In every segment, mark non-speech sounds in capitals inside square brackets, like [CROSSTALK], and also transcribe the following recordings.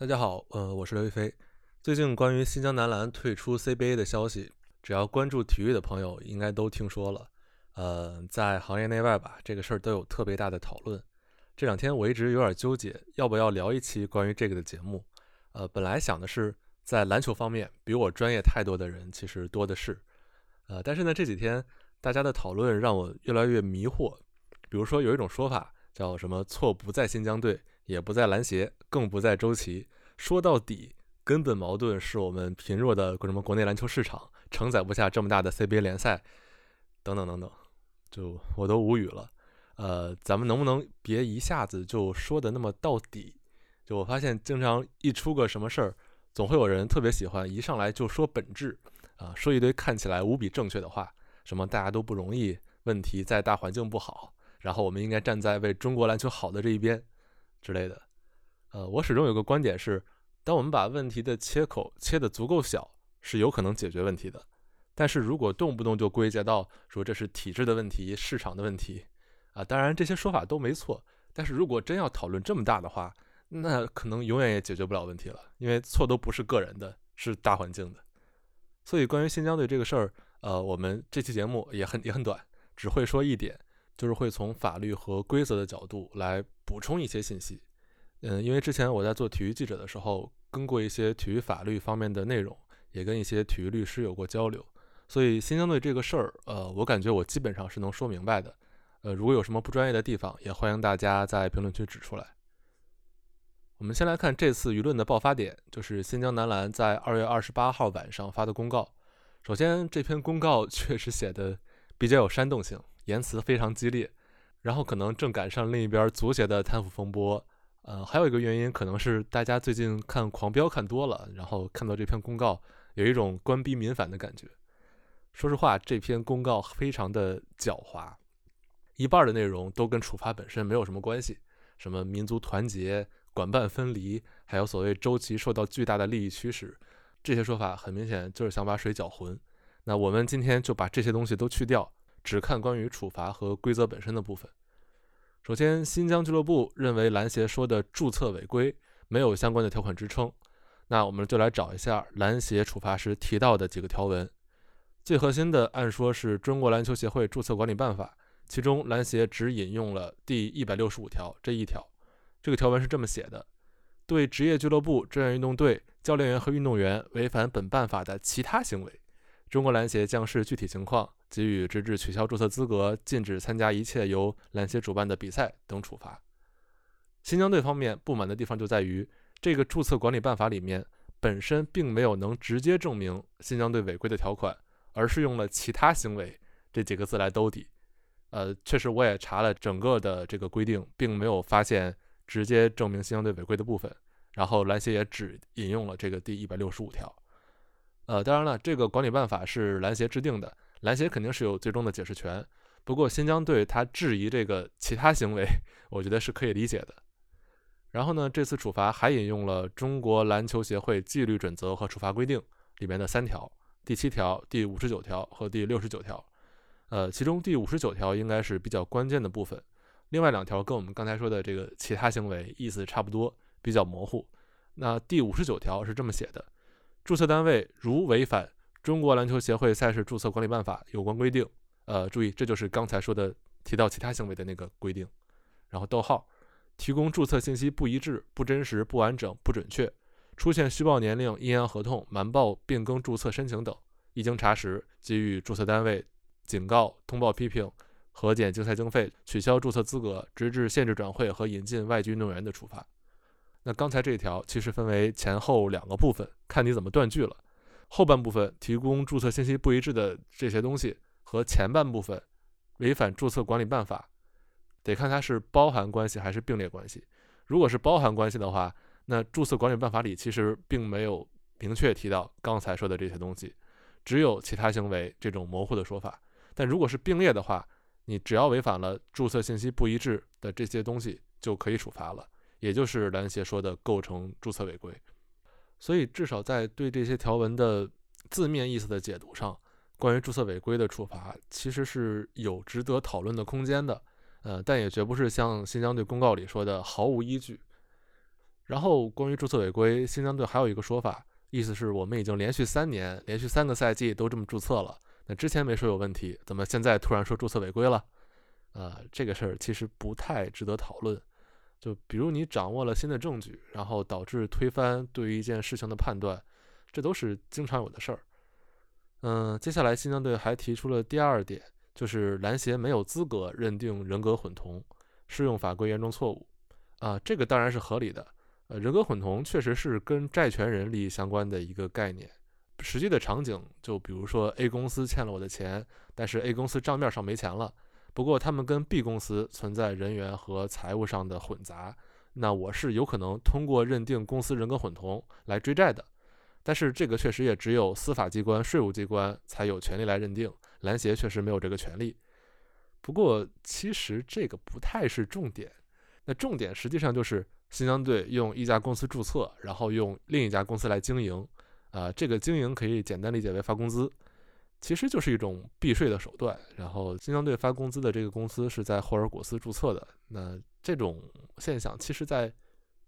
大家好，呃，我是刘亦菲。最近关于新疆男篮退出 CBA 的消息，只要关注体育的朋友应该都听说了。呃，在行业内外吧，这个事儿都有特别大的讨论。这两天我一直有点纠结，要不要聊一期关于这个的节目。呃，本来想的是在篮球方面比我专业太多的人其实多的是。呃，但是呢，这几天大家的讨论让我越来越迷惑。比如说有一种说法叫什么“错不在新疆队”。也不在篮协，更不在周琦。说到底，根本矛盾是我们贫弱的什么国内篮球市场承载不下这么大的 CBA 联赛，等等等等，就我都无语了。呃，咱们能不能别一下子就说的那么到底？就我发现，经常一出个什么事儿，总会有人特别喜欢一上来就说本质啊，说一堆看起来无比正确的话，什么大家都不容易，问题在大环境不好，然后我们应该站在为中国篮球好的这一边。之类的，呃，我始终有个观点是，当我们把问题的切口切得足够小，是有可能解决问题的。但是如果动不动就归结到说这是体制的问题、市场的问题，啊，当然这些说法都没错。但是如果真要讨论这么大的话，那可能永远也解决不了问题了，因为错都不是个人的，是大环境的。所以关于新疆队这个事儿，呃，我们这期节目也很也很短，只会说一点。就是会从法律和规则的角度来补充一些信息，嗯，因为之前我在做体育记者的时候，跟过一些体育法律方面的内容，也跟一些体育律师有过交流，所以新疆队这个事儿，呃，我感觉我基本上是能说明白的，呃，如果有什么不专业的地方，也欢迎大家在评论区指出来。我们先来看这次舆论的爆发点，就是新疆男篮在二月二十八号晚上发的公告。首先，这篇公告 [LAUGHS] 确实写的比较有煽动性。言辞非常激烈，然后可能正赶上另一边足协的贪腐风波，呃，还有一个原因可能是大家最近看《狂飙》看多了，然后看到这篇公告，有一种官逼民反的感觉。说实话，这篇公告非常的狡猾，一半的内容都跟处罚本身没有什么关系，什么民族团结、管办分离，还有所谓周琦受到巨大的利益驱使，这些说法很明显就是想把水搅浑。那我们今天就把这些东西都去掉。只看关于处罚和规则本身的部分。首先，新疆俱乐部认为篮协说的注册违规没有相关的条款支撑。那我们就来找一下篮协处罚时提到的几个条文。最核心的，按说是中国篮球协会注册管理办法，其中篮协只引用了第一百六十五条这一条。这个条文是这么写的：对职业俱乐部、志愿运动队教练员和运动员违反本办法的其他行为，中国篮协将视具体情况。给予直至取消注册资格、禁止参加一切由篮协主办的比赛等处罚。新疆队方面不满的地方就在于，这个注册管理办法里面本身并没有能直接证明新疆队违规的条款，而是用了其他行为这几个字来兜底。呃，确实我也查了整个的这个规定，并没有发现直接证明新疆队违规的部分。然后篮协也只引用了这个第一百六十五条。呃，当然了，这个管理办法是篮协制定的。篮协肯定是有最终的解释权，不过新疆队他质疑这个其他行为，我觉得是可以理解的。然后呢，这次处罚还引用了中国篮球协会纪律准则和处罚规定里面的三条：第七条、第五十九条和第六十九条。呃，其中第五十九条应该是比较关键的部分，另外两条跟我们刚才说的这个其他行为意思差不多，比较模糊。那第五十九条是这么写的：注册单位如违反。中国篮球协会赛事注册管理办法有关规定，呃，注意，这就是刚才说的提到其他行为的那个规定。然后逗号，提供注册信息不一致、不真实、不完整、不准确，出现虚报年龄、阴阳合同、瞒报变更注册申请等，一经查实，给予注册单位警告、通报批评、核减竞赛经费、取消注册资格，直至限制转会和引进外籍运动员的处罚。那刚才这条其实分为前后两个部分，看你怎么断句了。后半部分提供注册信息不一致的这些东西，和前半部分违反注册管理办法，得看它是包含关系还是并列关系。如果是包含关系的话，那注册管理办法里其实并没有明确提到刚才说的这些东西，只有其他行为这种模糊的说法。但如果是并列的话，你只要违反了注册信息不一致的这些东西，就可以处罚了，也就是篮协说的构成注册违规。所以，至少在对这些条文的字面意思的解读上，关于注册违规的处罚，其实是有值得讨论的空间的。呃，但也绝不是像新疆队公告里说的毫无依据。然后关于注册违规，新疆队还有一个说法，意思是我们已经连续三年、连续三个赛季都这么注册了，那之前没说有问题，怎么现在突然说注册违规了？呃，这个事儿其实不太值得讨论。就比如你掌握了新的证据，然后导致推翻对于一件事情的判断，这都是经常有的事儿。嗯，接下来新疆队还提出了第二点，就是篮协没有资格认定人格混同，适用法规严重错误。啊，这个当然是合理的。呃，人格混同确实是跟债权人利益相关的一个概念。实际的场景就比如说 A 公司欠了我的钱，但是 A 公司账面上没钱了。不过，他们跟 B 公司存在人员和财务上的混杂，那我是有可能通过认定公司人格混同来追债的。但是，这个确实也只有司法机关、税务机关才有权利来认定，篮协确实没有这个权利。不过，其实这个不太是重点。那重点实际上就是新疆队用一家公司注册，然后用另一家公司来经营。啊，这个经营可以简单理解为发工资。其实就是一种避税的手段。然后，新疆队发工资的这个公司是在霍尔果斯注册的。那这种现象，其实在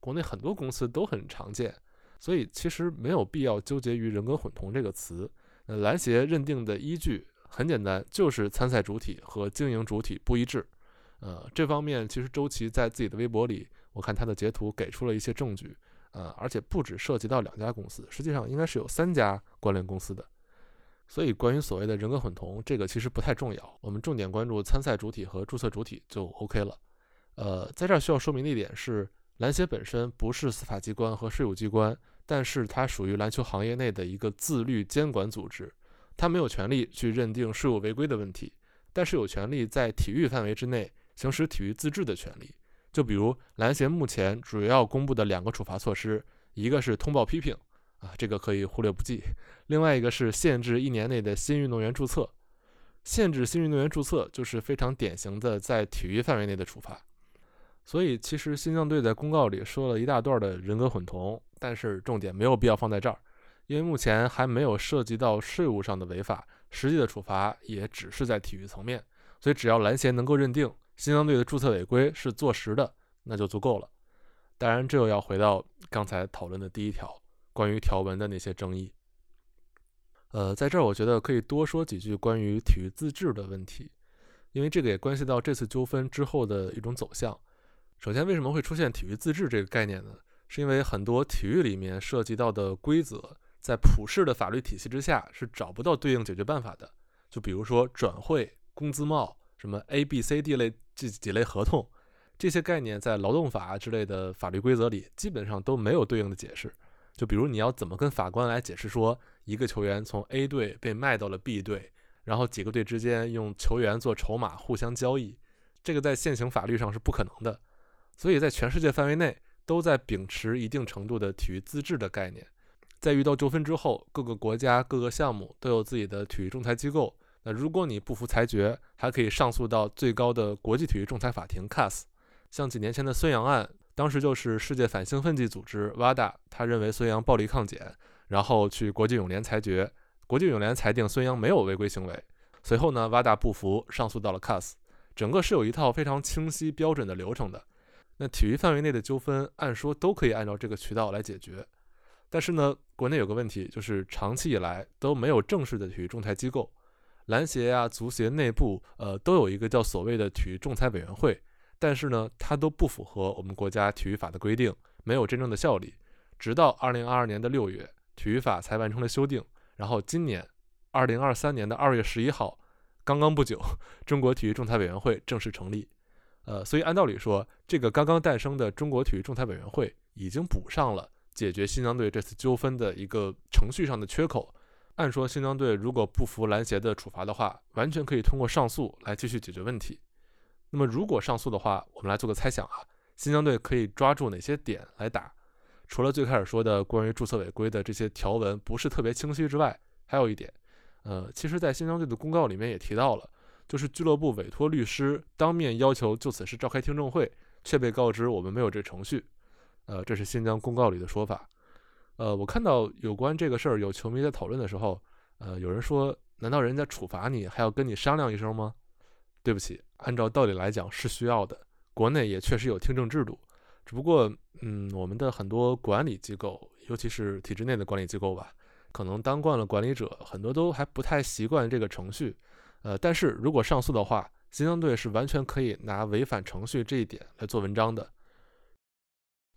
国内很多公司都很常见。所以，其实没有必要纠结于“人格混同”这个词。那篮协认定的依据很简单，就是参赛主体和经营主体不一致。呃，这方面其实周琦在自己的微博里，我看他的截图给出了一些证据。呃，而且不止涉及到两家公司，实际上应该是有三家关联公司的。所以，关于所谓的人格混同，这个其实不太重要。我们重点关注参赛主体和注册主体就 OK 了。呃，在这儿需要说明的一点是，篮协本身不是司法机关和税务机关，但是它属于篮球行业内的一个自律监管组织。它没有权利去认定税务违规的问题，但是有权利在体育范围之内行使体育自治的权利。就比如篮协目前主要公布的两个处罚措施，一个是通报批评。啊，这个可以忽略不计。另外一个是限制一年内的新运动员注册，限制新运动员注册就是非常典型的在体育范围内的处罚。所以，其实新疆队在公告里说了一大段的人格混同，但是重点没有必要放在这儿，因为目前还没有涉及到税务上的违法，实际的处罚也只是在体育层面。所以，只要篮协能够认定新疆队的注册违规是坐实的，那就足够了。当然，这又要回到刚才讨论的第一条。关于条文的那些争议，呃，在这儿我觉得可以多说几句关于体育自治的问题，因为这个也关系到这次纠纷之后的一种走向。首先，为什么会出现体育自治这个概念呢？是因为很多体育里面涉及到的规则，在普世的法律体系之下是找不到对应解决办法的。就比如说转会、工资帽、什么 A、B、C、D 类这几类合同，这些概念在劳动法之类的法律规则里基本上都没有对应的解释。就比如你要怎么跟法官来解释说一个球员从 A 队被卖到了 B 队，然后几个队之间用球员做筹码互相交易，这个在现行法律上是不可能的。所以在全世界范围内都在秉持一定程度的体育自治的概念。在遇到纠纷之后，各个国家各个项目都有自己的体育仲裁机构。那如果你不服裁决，还可以上诉到最高的国际体育仲裁法庭 CAS。像几年前的孙杨案。当时就是世界反兴奋剂组织 WADA，他认为孙杨暴力抗检，然后去国际泳联裁决，国际泳联裁定孙杨没有违规行为。随后呢，WADA 不服，上诉到了 CAS。整个是有一套非常清晰标准的流程的。那体育范围内的纠纷，按说都可以按照这个渠道来解决。但是呢，国内有个问题，就是长期以来都没有正式的体育仲裁机构，篮协呀、足协内部，呃，都有一个叫所谓的体育仲裁委员会。但是呢，它都不符合我们国家体育法的规定，没有真正的效力。直到二零二二年的六月，体育法才完成了修订。然后今年二零二三年的二月十一号，刚刚不久，中国体育仲裁委员会正式成立。呃，所以按道理说，这个刚刚诞生的中国体育仲裁委员会已经补上了解决新疆队这次纠纷的一个程序上的缺口。按说，新疆队如果不服篮协的处罚的话，完全可以通过上诉来继续解决问题。那么，如果上诉的话，我们来做个猜想啊，新疆队可以抓住哪些点来打？除了最开始说的关于注册违规的这些条文不是特别清晰之外，还有一点，呃，其实，在新疆队的公告里面也提到了，就是俱乐部委托律师当面要求就此事召开听证会，却被告知我们没有这程序。呃，这是新疆公告里的说法。呃，我看到有关这个事儿有球迷在讨论的时候，呃，有人说，难道人家处罚你还要跟你商量一声吗？对不起，按照道理来讲是需要的，国内也确实有听证制度，只不过，嗯，我们的很多管理机构，尤其是体制内的管理机构吧，可能当惯了管理者，很多都还不太习惯这个程序。呃，但是如果上诉的话，新疆队是完全可以拿违反程序这一点来做文章的。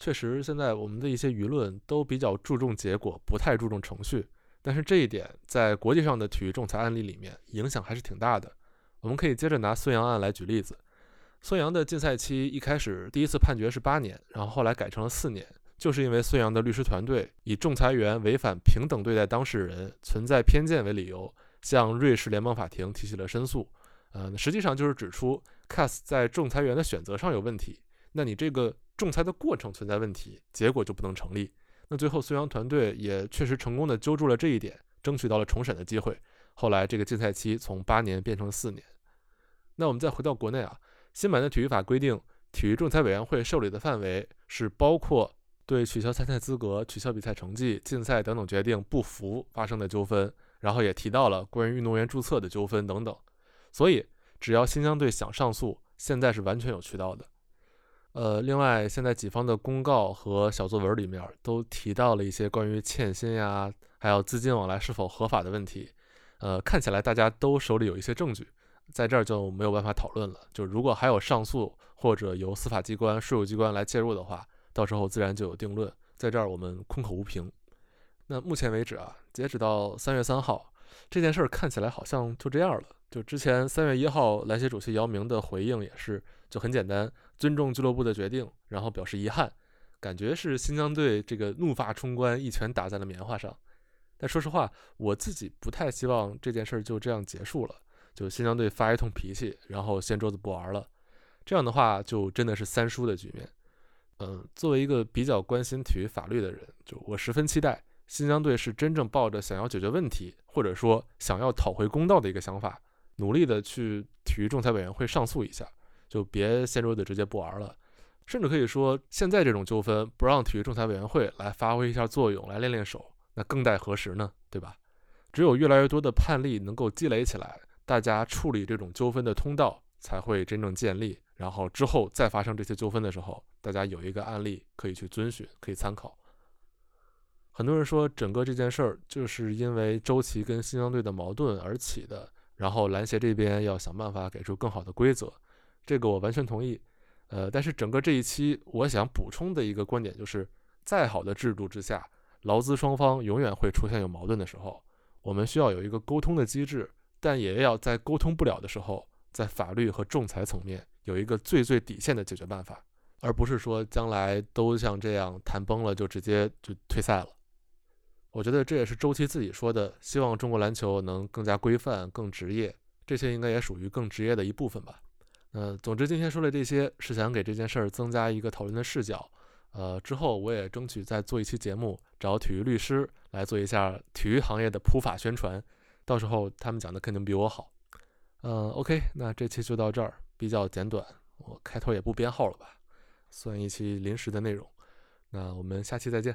确实，现在我们的一些舆论都比较注重结果，不太注重程序。但是这一点在国际上的体育仲裁案例里面影响还是挺大的。我们可以接着拿孙杨案来举例子。孙杨的禁赛期一开始第一次判决是八年，然后后来改成了四年，就是因为孙杨的律师团队以仲裁员违反平等对待当事人、存在偏见为理由，向瑞士联邦法庭提起了申诉。呃，实际上就是指出 CAS 在仲裁员的选择上有问题，那你这个仲裁的过程存在问题，结果就不能成立。那最后孙杨团队也确实成功的揪住了这一点，争取到了重审的机会。后来这个禁赛期从八年变成了四年。那我们再回到国内啊。新版的体育法规定，体育仲裁委员会受理的范围是包括对取消参赛资格、取消比赛成绩、禁赛等等决定不服发生的纠纷，然后也提到了关于运动员注册的纠纷等等。所以，只要新疆队想上诉，现在是完全有渠道的。呃，另外，现在己方的公告和小作文里面都提到了一些关于欠薪呀，还有资金往来是否合法的问题。呃，看起来大家都手里有一些证据。在这儿就没有办法讨论了。就如果还有上诉或者由司法机关、税务机关来介入的话，到时候自然就有定论。在这儿我们空口无凭。那目前为止啊，截止到三月三号，这件事儿看起来好像就这样了。就之前三月一号，篮协主席姚明的回应也是就很简单，尊重俱乐部的决定，然后表示遗憾，感觉是新疆队这个怒发冲冠，一拳打在了棉花上。但说实话，我自己不太希望这件事儿就这样结束了。就新疆队发一通脾气，然后掀桌子不玩了，这样的话就真的是三输的局面。嗯，作为一个比较关心体育法律的人，就我十分期待新疆队是真正抱着想要解决问题，或者说想要讨回公道的一个想法，努力的去体育仲裁委员会上诉一下，就别掀桌子直接不玩了。甚至可以说，现在这种纠纷不让体育仲裁委员会来发挥一下作用，来练练手，那更待何时呢？对吧？只有越来越多的判例能够积累起来。大家处理这种纠纷的通道才会真正建立，然后之后再发生这些纠纷的时候，大家有一个案例可以去遵循，可以参考。很多人说整个这件事儿就是因为周琦跟新疆队的矛盾而起的，然后篮协这边要想办法给出更好的规则，这个我完全同意。呃，但是整个这一期我想补充的一个观点就是，再好的制度之下，劳资双方永远会出现有矛盾的时候，我们需要有一个沟通的机制。但也要在沟通不了的时候，在法律和仲裁层面有一个最最底线的解决办法，而不是说将来都像这样谈崩了就直接就退赛了。我觉得这也是周琦自己说的，希望中国篮球能更加规范、更职业，这些应该也属于更职业的一部分吧。嗯，总之今天说的这些是想给这件事儿增加一个讨论的视角。呃，之后我也争取再做一期节目，找体育律师来做一下体育行业的普法宣传。到时候他们讲的肯定比我好，嗯，OK，那这期就到这儿，比较简短，我开头也不编号了吧，算一期临时的内容，那我们下期再见。